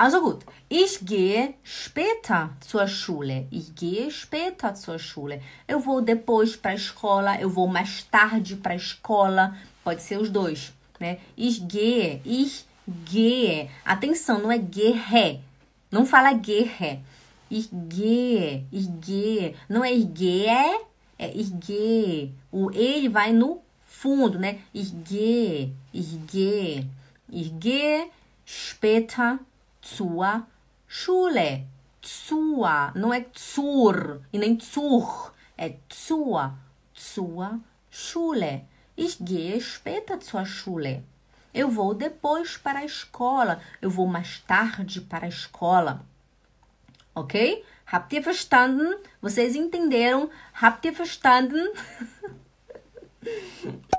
Also gut. Ich gehe später zur Schule. Ich gehe später zur Schule. Eu vou depois para a escola. Eu vou mais tarde para a escola. Pode ser os dois, né? Ich gehe. Ich gehe. Atenção, não é gehe. Não fala gehe. Ich gehe. Ich gehe. Não é ich gehe. É ich gehe. O ele vai no fundo, né? Ich gehe. Ich gehe. Ich gehe später zur Schule. Zur, não é zur e nem zur, é zur, zur Schule. Ich gehe später zur Schule. Eu vou depois para a escola. Eu vou mais tarde para a escola. Ok? Habt ihr verstanden? Vocês entenderam? Habt ihr verstanden?